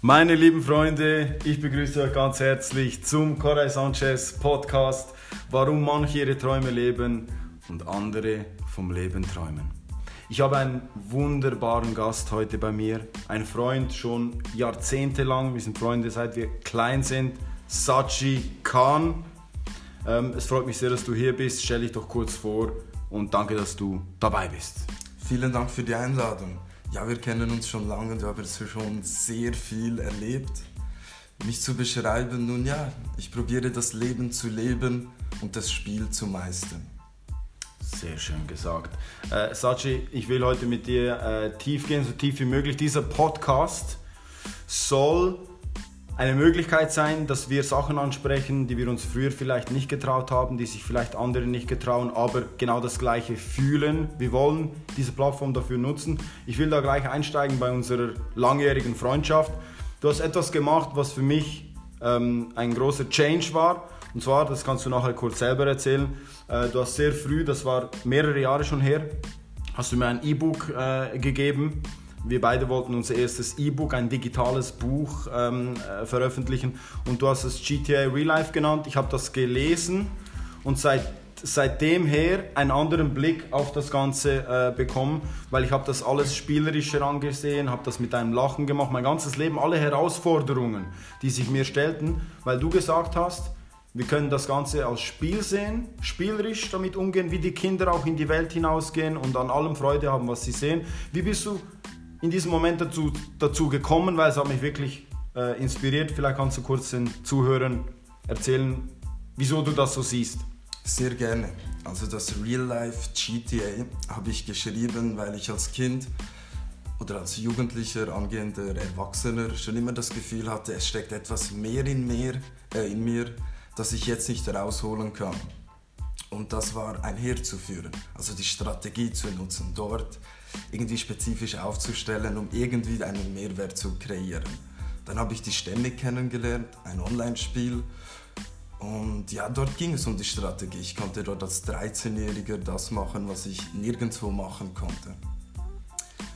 Meine lieben Freunde, ich begrüße euch ganz herzlich zum Corey Sanchez Podcast, warum manche ihre Träume leben und andere vom Leben träumen. Ich habe einen wunderbaren Gast heute bei mir, ein Freund schon jahrzehntelang, wir sind Freunde seit wir klein sind, Sachi Khan. Ähm, es freut mich sehr, dass du hier bist, stell dich doch kurz vor und danke, dass du dabei bist. Vielen Dank für die Einladung. Ja, wir kennen uns schon lange und haben schon sehr viel erlebt. Mich zu beschreiben, nun ja, ich probiere das Leben zu leben und das Spiel zu meistern. Sehr schön gesagt. Äh, Sachi, ich will heute mit dir äh, tief gehen, so tief wie möglich. Dieser Podcast soll eine Möglichkeit sein, dass wir Sachen ansprechen, die wir uns früher vielleicht nicht getraut haben, die sich vielleicht andere nicht getrauen, aber genau das Gleiche fühlen. Wir wollen diese Plattform dafür nutzen. Ich will da gleich einsteigen bei unserer langjährigen Freundschaft. Du hast etwas gemacht, was für mich ähm, ein großer Change war. Und zwar, das kannst du nachher kurz selber erzählen. Äh, du hast sehr früh, das war mehrere Jahre schon her, hast du mir ein E-Book äh, gegeben wir beide wollten unser erstes E-Book, ein digitales Buch ähm, äh, veröffentlichen und du hast es GTA Real Life genannt. Ich habe das gelesen und seit, seitdem her einen anderen Blick auf das Ganze äh, bekommen, weil ich habe das alles spielerischer angesehen, habe das mit einem Lachen gemacht, mein ganzes Leben, alle Herausforderungen, die sich mir stellten, weil du gesagt hast, wir können das Ganze als Spiel sehen, spielerisch damit umgehen, wie die Kinder auch in die Welt hinausgehen und an allem Freude haben, was sie sehen. Wie bist du in diesem Moment dazu, dazu gekommen, weil es hat mich wirklich äh, inspiriert. Vielleicht kannst du kurz den Zuhörern erzählen, wieso du das so siehst. Sehr gerne. Also das Real Life GTA habe ich geschrieben, weil ich als Kind oder als Jugendlicher, angehender Erwachsener schon immer das Gefühl hatte, es steckt etwas mehr in mir, äh, in mir das ich jetzt nicht rausholen kann. Und das war einherzuführen, also die Strategie zu nutzen, dort irgendwie spezifisch aufzustellen, um irgendwie einen Mehrwert zu kreieren. Dann habe ich die Stämme kennengelernt, ein Online-Spiel. Und ja, dort ging es um die Strategie. Ich konnte dort als 13-Jähriger das machen, was ich nirgendwo machen konnte.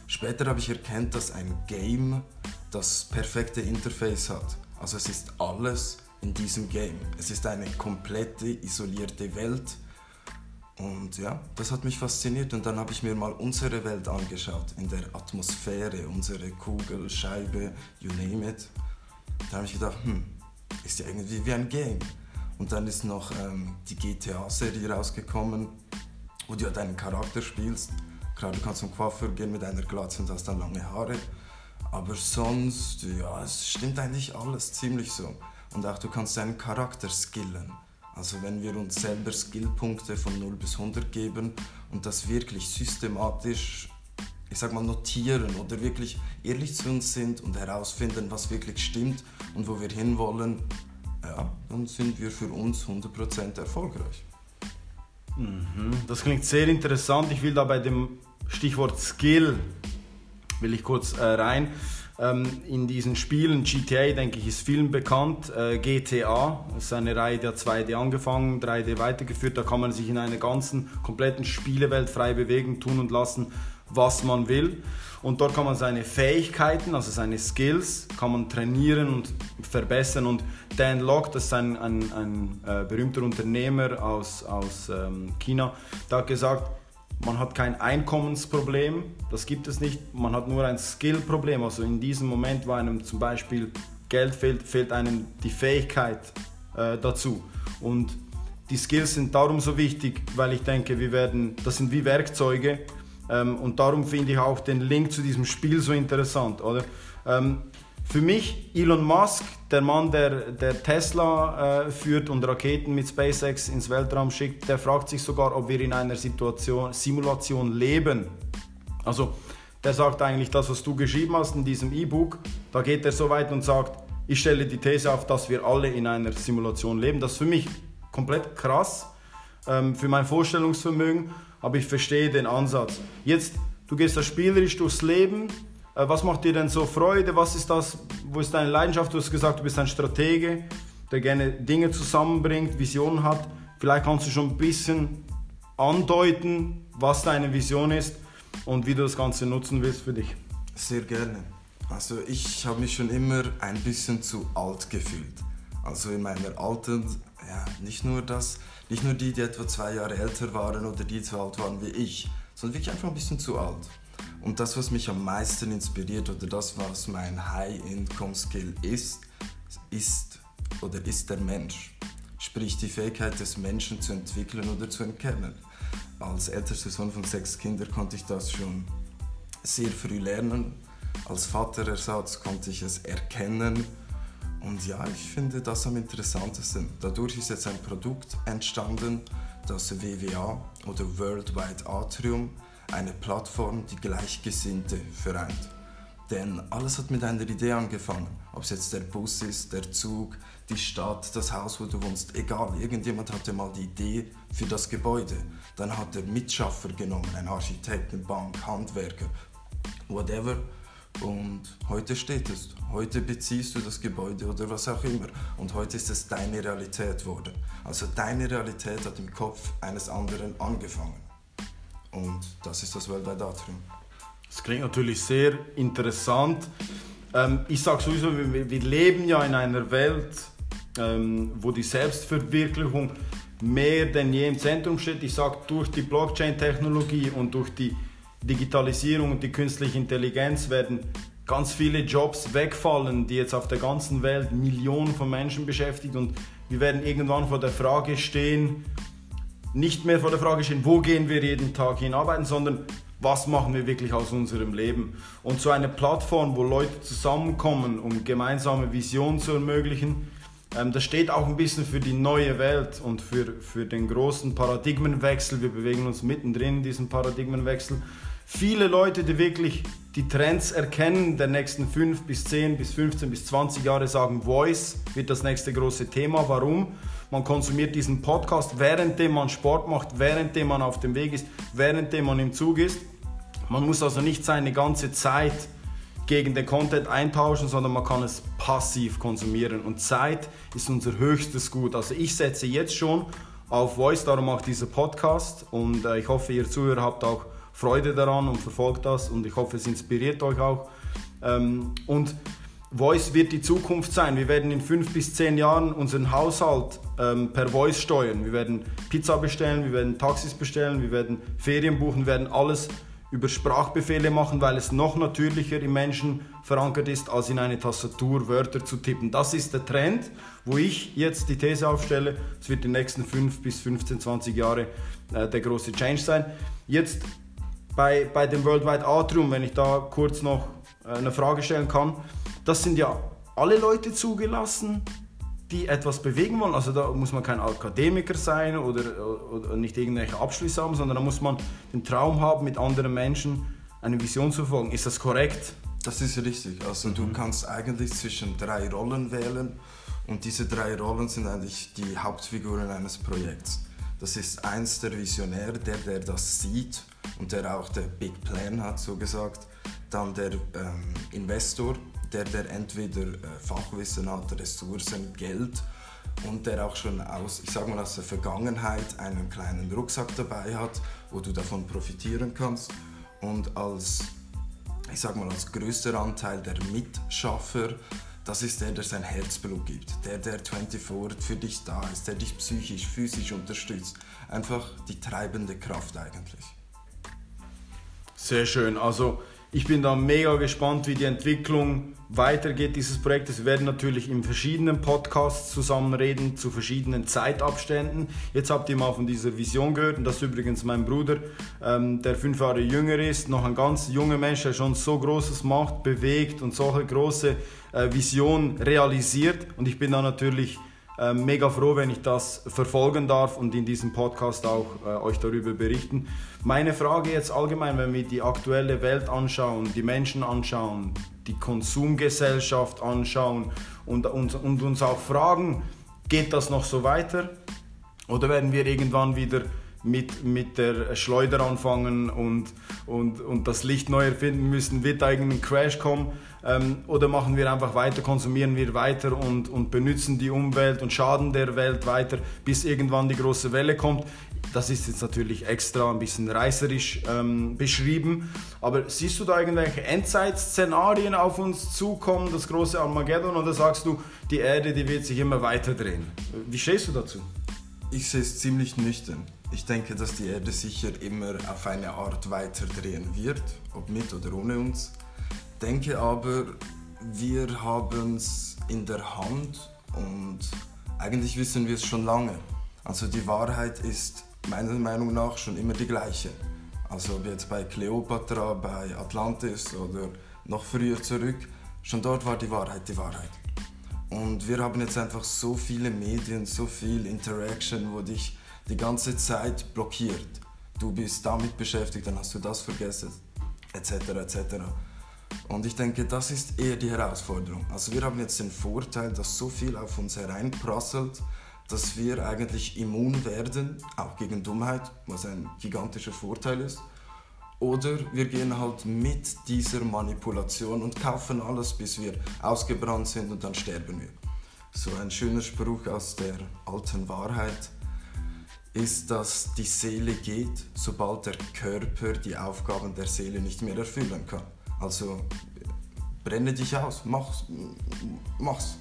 Später habe ich erkannt, dass ein Game das perfekte Interface hat. Also es ist alles in diesem Game. Es ist eine komplette, isolierte Welt und ja, das hat mich fasziniert und dann habe ich mir mal unsere Welt angeschaut, in der Atmosphäre, unsere Kugel, Scheibe, you name it. Da habe ich gedacht, hm, ist ja irgendwie wie ein Game. Und dann ist noch ähm, die GTA-Serie rausgekommen, wo du ja deinen Charakter spielst. Klar, du kannst zum Coiffeur gehen mit einer Glatze und hast dann lange Haare. Aber sonst, ja, es stimmt eigentlich alles ziemlich so. Und auch du kannst deinen Charakter skillen. Also wenn wir uns selber Skillpunkte von 0 bis 100 geben und das wirklich systematisch, ich sag mal, notieren oder wirklich ehrlich zu uns sind und herausfinden, was wirklich stimmt und wo wir hinwollen, ja, dann sind wir für uns 100% erfolgreich. Mhm, das klingt sehr interessant. Ich will da bei dem Stichwort Skill, will ich kurz äh, rein in diesen Spielen. GTA, denke ich, ist vielen bekannt. Äh, GTA ist eine Reihe, hat 2D angefangen, 3D weitergeführt. Da kann man sich in einer ganzen, kompletten Spielewelt frei bewegen, tun und lassen, was man will. Und dort kann man seine Fähigkeiten, also seine Skills, kann man trainieren und verbessern. Und Dan Locke, das ist ein, ein, ein äh, berühmter Unternehmer aus, aus ähm, China, der hat gesagt, man hat kein Einkommensproblem, das gibt es nicht. Man hat nur ein Skillproblem. Also in diesem Moment, wo einem zum Beispiel Geld fehlt, fehlt einem die Fähigkeit äh, dazu. Und die Skills sind darum so wichtig, weil ich denke, wir werden, das sind wie Werkzeuge. Ähm, und darum finde ich auch den Link zu diesem Spiel so interessant, oder? Ähm, für mich Elon Musk, der Mann, der, der Tesla äh, führt und Raketen mit SpaceX ins Weltraum schickt, der fragt sich sogar, ob wir in einer Situation, Simulation leben. Also der sagt eigentlich das, was du geschrieben hast in diesem E-Book. Da geht er so weit und sagt, ich stelle die These auf, dass wir alle in einer Simulation leben. Das ist für mich komplett krass, ähm, für mein Vorstellungsvermögen, aber ich verstehe den Ansatz. Jetzt, du gehst da spielerisch durchs Leben, was macht dir denn so Freude? Was ist das? Wo ist deine Leidenschaft? Du hast gesagt, du bist ein Stratege, der gerne Dinge zusammenbringt, Visionen hat. Vielleicht kannst du schon ein bisschen andeuten, was deine Vision ist und wie du das Ganze nutzen willst für dich. Sehr gerne. Also ich habe mich schon immer ein bisschen zu alt gefühlt. Also in meiner alten, ja, nicht nur das, nicht nur die, die etwa zwei Jahre älter waren oder die so alt waren wie ich, sondern wirklich einfach ein bisschen zu alt. Und das, was mich am meisten inspiriert oder das, was mein High-Income-Skill ist, ist oder ist der Mensch. Sprich die Fähigkeit des Menschen zu entwickeln oder zu erkennen. Als ältester Sohn von sechs Kindern konnte ich das schon sehr früh lernen. Als Vaterersatz konnte ich es erkennen. Und ja, ich finde das am interessantesten. Dadurch ist jetzt ein Produkt entstanden, das WWA oder Worldwide Atrium eine Plattform, die Gleichgesinnte vereint. Denn alles hat mit einer Idee angefangen. Ob es jetzt der Bus ist, der Zug, die Stadt, das Haus, wo du wohnst, egal. Irgendjemand hatte mal die Idee für das Gebäude. Dann hat er Mitschaffer genommen, ein Architekt, eine Bank, Handwerker, whatever. Und heute steht es. Heute beziehst du das Gebäude oder was auch immer. Und heute ist es deine Realität geworden. Also deine Realität hat im Kopf eines anderen angefangen. Und das ist das Worldwide Atrium. Das klingt natürlich sehr interessant. Ähm, ich sage sowieso, wir, wir, leben ja in einer Welt, ähm, wo die Selbstverwirklichung mehr denn je im Zentrum steht. Ich sage, durch die Blockchain-Technologie und durch die Digitalisierung und die künstliche Intelligenz werden ganz viele Jobs wegfallen, die jetzt auf der ganzen Welt Millionen von Menschen beschäftigt und wir werden irgendwann vor der Frage stehen, nicht mehr vor der Frage stehen, wo gehen wir jeden Tag hin arbeiten, sondern was machen wir wirklich aus unserem Leben. Und so eine Plattform, wo Leute zusammenkommen, um gemeinsame Visionen zu ermöglichen, ähm, das steht auch ein bisschen für die neue Welt und für, für den großen Paradigmenwechsel. Wir bewegen uns mittendrin in diesem Paradigmenwechsel. Viele Leute, die wirklich die Trends erkennen, der nächsten 5 bis 10 bis 15 bis 20 Jahre sagen, Voice wird das nächste große Thema. Warum? Man konsumiert diesen Podcast, währenddem man Sport macht, währenddem man auf dem Weg ist, währenddem man im Zug ist. Man muss also nicht seine ganze Zeit gegen den Content eintauschen, sondern man kann es passiv konsumieren. Und Zeit ist unser höchstes Gut. Also ich setze jetzt schon auf Voice, darum auch dieser Podcast. Und äh, ich hoffe, ihr Zuhörer habt auch Freude daran und verfolgt das. Und ich hoffe, es inspiriert euch auch. Ähm, und Voice wird die Zukunft sein. Wir werden in fünf bis zehn Jahren unseren Haushalt ähm, per Voice steuern. Wir werden Pizza bestellen, wir werden Taxis bestellen, wir werden Ferien buchen, wir werden alles über Sprachbefehle machen, weil es noch natürlicher im Menschen verankert ist, als in eine Tastatur Wörter zu tippen. Das ist der Trend, wo ich jetzt die These aufstelle, es wird die nächsten 5 bis 15, 20 Jahre äh, der große Change sein. Jetzt bei, bei dem Worldwide Atrium, wenn ich da kurz noch äh, eine Frage stellen kann, das sind ja alle Leute zugelassen, die etwas bewegen wollen. Also da muss man kein Akademiker sein oder, oder nicht irgendwelche Abschlüsse haben, sondern da muss man den Traum haben, mit anderen Menschen eine Vision zu folgen. Ist das korrekt? Das ist richtig. Also mhm. du kannst eigentlich zwischen drei Rollen wählen und diese drei Rollen sind eigentlich die Hauptfiguren eines Projekts. Das ist eins der Visionär, der, der das sieht und der auch der Big Plan hat, so gesagt. Dann der ähm, Investor, der, der entweder äh, Fachwissen hat, Ressourcen, Geld und der auch schon aus, ich sag mal, aus der Vergangenheit einen kleinen Rucksack dabei hat, wo du davon profitieren kannst. Und als, ich sag mal, als größter Anteil der Mitschaffer, das ist der, der sein Herzblut gibt, der, der 24 für dich da ist, der dich psychisch, physisch unterstützt. Einfach die treibende Kraft eigentlich. Sehr schön. Also ich bin da mega gespannt, wie die Entwicklung weitergeht dieses Projektes. Wir werden natürlich in verschiedenen Podcasts zusammenreden, zu verschiedenen Zeitabständen. Jetzt habt ihr mal von dieser Vision gehört und das ist übrigens mein Bruder, ähm, der fünf Jahre jünger ist, noch ein ganz junger Mensch, der schon so Großes macht, bewegt und solche große äh, Vision realisiert. Und ich bin da natürlich äh, mega froh, wenn ich das verfolgen darf und in diesem Podcast auch äh, euch darüber berichten. Meine Frage jetzt allgemein, wenn wir die aktuelle Welt anschauen, die Menschen anschauen, die Konsumgesellschaft anschauen und, und, und uns auch fragen, geht das noch so weiter? Oder werden wir irgendwann wieder mit, mit der Schleuder anfangen und, und, und das Licht neu erfinden müssen? Wird da irgendein Crash kommen? Ähm, oder machen wir einfach weiter, konsumieren wir weiter und, und benutzen die Umwelt und schaden der Welt weiter, bis irgendwann die große Welle kommt? Das ist jetzt natürlich extra ein bisschen reißerisch ähm, beschrieben. Aber siehst du da irgendwelche Endzeitszenarien auf uns zukommen, das große Armageddon, oder sagst du, die Erde, die wird sich immer weiter drehen? Wie stehst du dazu? Ich sehe es ziemlich nüchtern. Ich denke, dass die Erde sicher immer auf eine Art weiter drehen wird, ob mit oder ohne uns. Denke aber, wir haben es in der Hand und eigentlich wissen wir es schon lange. Also die Wahrheit ist meiner Meinung nach schon immer die gleiche. Also ob jetzt bei Cleopatra, bei Atlantis oder noch früher zurück, schon dort war die Wahrheit die Wahrheit. Und wir haben jetzt einfach so viele Medien, so viel Interaction, wo dich die ganze Zeit blockiert. Du bist damit beschäftigt, dann hast du das vergessen, etc. etc. Und ich denke, das ist eher die Herausforderung. Also wir haben jetzt den Vorteil, dass so viel auf uns hereinprasselt, dass wir eigentlich immun werden, auch gegen Dummheit, was ein gigantischer Vorteil ist. Oder wir gehen halt mit dieser Manipulation und kaufen alles, bis wir ausgebrannt sind und dann sterben wir. So ein schöner Spruch aus der alten Wahrheit ist, dass die Seele geht, sobald der Körper die Aufgaben der Seele nicht mehr erfüllen kann. Also brenne dich aus, mach's. mach's.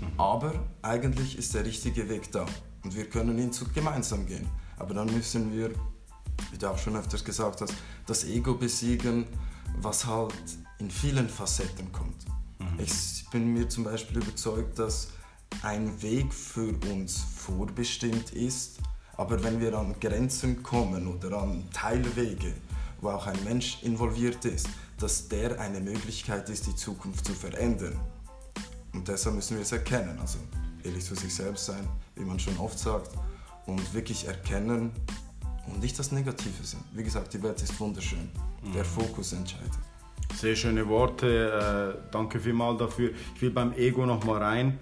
Mhm. Aber eigentlich ist der richtige Weg da und wir können ihn gemeinsam gehen. Aber dann müssen wir, wie du auch schon öfters gesagt hast, das Ego besiegen, was halt in vielen Facetten kommt. Mhm. Ich bin mir zum Beispiel überzeugt, dass ein Weg für uns vorbestimmt ist, aber wenn wir an Grenzen kommen oder an Teilwege, wo auch ein Mensch involviert ist, dass der eine Möglichkeit ist, die Zukunft zu verändern. Und deshalb müssen wir es erkennen. Also ehrlich zu sich selbst sein, wie man schon oft sagt, und wirklich erkennen und nicht das Negative sehen. Wie gesagt, die Welt ist wunderschön. Der mhm. Fokus entscheidet. Sehr schöne Worte. Äh, danke vielmals dafür. Ich will beim Ego noch mal rein,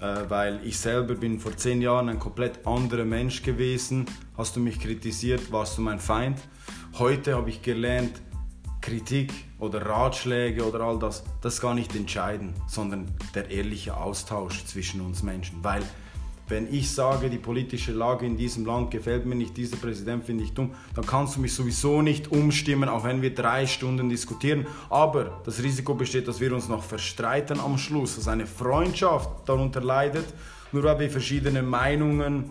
weil ich selber bin vor zehn Jahren ein komplett anderer Mensch gewesen. Hast du mich kritisiert, warst du mein Feind. Heute habe ich gelernt, Kritik oder Ratschläge oder all das, das gar nicht entscheidend, sondern der ehrliche Austausch zwischen uns Menschen. Weil wenn ich sage, die politische Lage in diesem Land gefällt mir nicht, dieser Präsident finde ich dumm, dann kannst du mich sowieso nicht umstimmen, auch wenn wir drei Stunden diskutieren. Aber das Risiko besteht, dass wir uns noch verstreiten am Schluss, dass eine Freundschaft darunter leidet, nur weil wir verschiedene Meinungen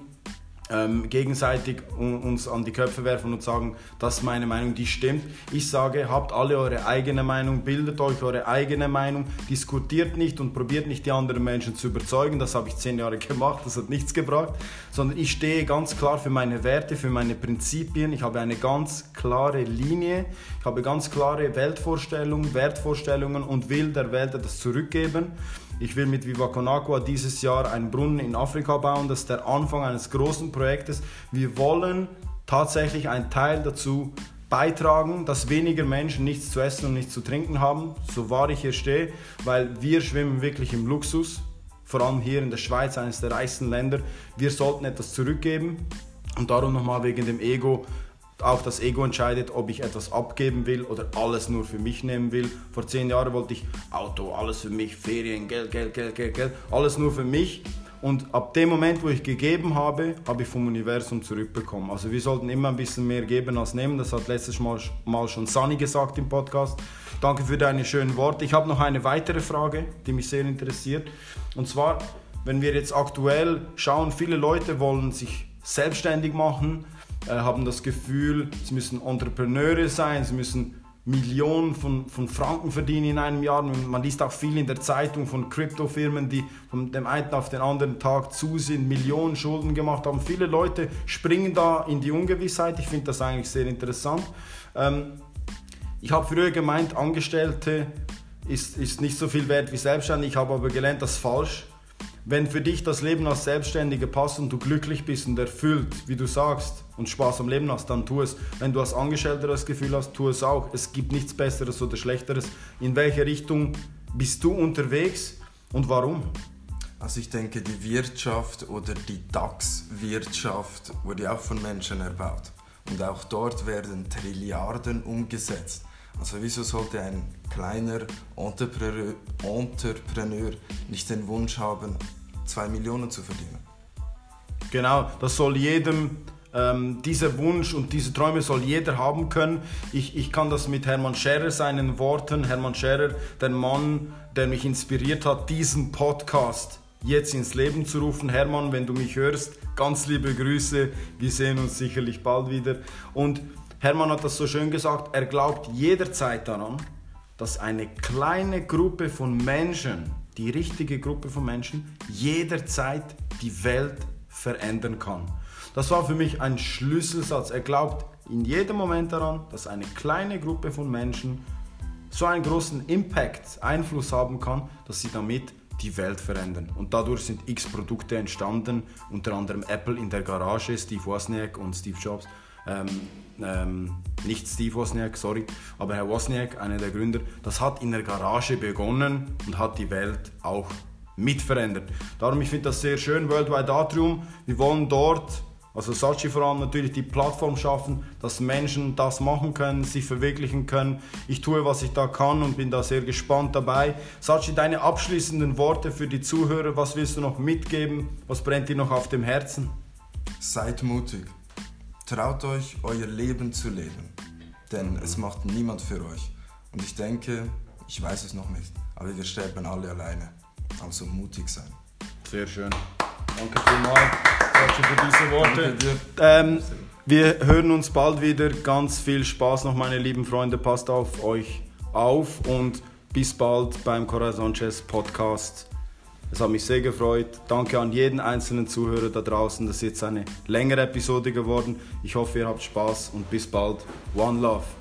ähm, gegenseitig uns an die Köpfe werfen und sagen, das ist meine Meinung, die stimmt. Ich sage, habt alle eure eigene Meinung, bildet euch eure eigene Meinung, diskutiert nicht und probiert nicht die anderen Menschen zu überzeugen. Das habe ich zehn Jahre gemacht, das hat nichts gebracht, sondern ich stehe ganz klar für meine Werte, für meine Prinzipien. Ich habe eine ganz klare Linie, ich habe ganz klare Weltvorstellungen, Wertvorstellungen und will der Welt das zurückgeben. Ich will mit Viva Con Agua dieses Jahr einen Brunnen in Afrika bauen. Das ist der Anfang eines großen Projektes. Wir wollen tatsächlich einen Teil dazu beitragen, dass weniger Menschen nichts zu essen und nichts zu trinken haben, so wahr ich hier stehe, weil wir schwimmen wirklich im Luxus, vor allem hier in der Schweiz, eines der reichsten Länder. Wir sollten etwas zurückgeben und darum nochmal wegen dem Ego auch das Ego entscheidet, ob ich etwas abgeben will oder alles nur für mich nehmen will. Vor zehn Jahren wollte ich Auto, alles für mich, Ferien, Geld, Geld, Geld, Geld, Geld, alles nur für mich. Und ab dem Moment, wo ich gegeben habe, habe ich vom Universum zurückbekommen. Also wir sollten immer ein bisschen mehr geben als nehmen. Das hat letztes Mal, schon Sunny gesagt im Podcast. Danke für deine schönen Worte. Ich habe noch eine weitere Frage, die mich sehr interessiert. Und zwar, wenn wir jetzt aktuell schauen, viele Leute wollen sich selbstständig machen äh, haben das Gefühl, sie müssen Entrepreneure sein, sie müssen Millionen von, von Franken verdienen in einem Jahr. Man liest auch viel in der Zeitung von Kryptofirmen, die von dem einen auf den anderen Tag zu sind, Millionen Schulden gemacht haben. Viele Leute springen da in die Ungewissheit. Ich finde das eigentlich sehr interessant. Ähm, ich habe früher gemeint, Angestellte ist, ist nicht so viel wert wie Selbstständig. Ich habe aber gelernt, das ist falsch. Wenn für dich das Leben als Selbstständiger passt und du glücklich bist und erfüllt, wie du sagst, und Spaß am Leben hast, dann tu es. Wenn du als Angestellter das Gefühl hast, tu es auch. Es gibt nichts Besseres oder Schlechteres. In welche Richtung bist du unterwegs und warum? Also ich denke, die Wirtschaft oder die DAX-Wirtschaft wurde auch von Menschen erbaut. Und auch dort werden Trilliarden umgesetzt. Also wieso sollte ein kleiner Entrepreneur, Entrepreneur nicht den Wunsch haben, zwei Millionen zu verdienen? Genau, das soll jedem, ähm, dieser Wunsch und diese Träume soll jeder haben können. Ich, ich kann das mit Hermann Scherer seinen Worten, Hermann Scherer, der Mann, der mich inspiriert hat, diesen Podcast jetzt ins Leben zu rufen. Hermann, wenn du mich hörst, ganz liebe Grüße. Wir sehen uns sicherlich bald wieder. Und Hermann hat das so schön gesagt, er glaubt jederzeit daran, dass eine kleine Gruppe von Menschen, die richtige Gruppe von Menschen, jederzeit die Welt verändern kann. Das war für mich ein Schlüsselsatz. Er glaubt in jedem Moment daran, dass eine kleine Gruppe von Menschen so einen großen Impact, Einfluss haben kann, dass sie damit die Welt verändern. Und dadurch sind x Produkte entstanden, unter anderem Apple in der Garage, Steve Wozniak und Steve Jobs. Ähm, ähm, nicht Steve Wozniak, sorry, aber Herr Wozniak, einer der Gründer, das hat in der Garage begonnen und hat die Welt auch mitverändert. Darum, ich finde das sehr schön, Worldwide Atrium. Wir wollen dort also Sachi vor allem natürlich die Plattform schaffen, dass Menschen das machen können, sich verwirklichen können. Ich tue, was ich da kann und bin da sehr gespannt dabei. Sachi, deine abschließenden Worte für die Zuhörer, was willst du noch mitgeben? Was brennt dir noch auf dem Herzen? Seid mutig. Traut euch, euer Leben zu leben. Denn es macht niemand für euch. Und ich denke, ich weiß es noch nicht, aber wir sterben alle alleine. Also mutig sein. Sehr schön. Danke vielmals für diese Worte. Ähm, wir hören uns bald wieder. Ganz viel Spaß noch, meine lieben Freunde. Passt auf euch auf und bis bald beim Corazon Chess Podcast. Es hat mich sehr gefreut. Danke an jeden einzelnen Zuhörer da draußen. Das ist jetzt eine längere Episode geworden. Ich hoffe, ihr habt Spaß und bis bald. One Love.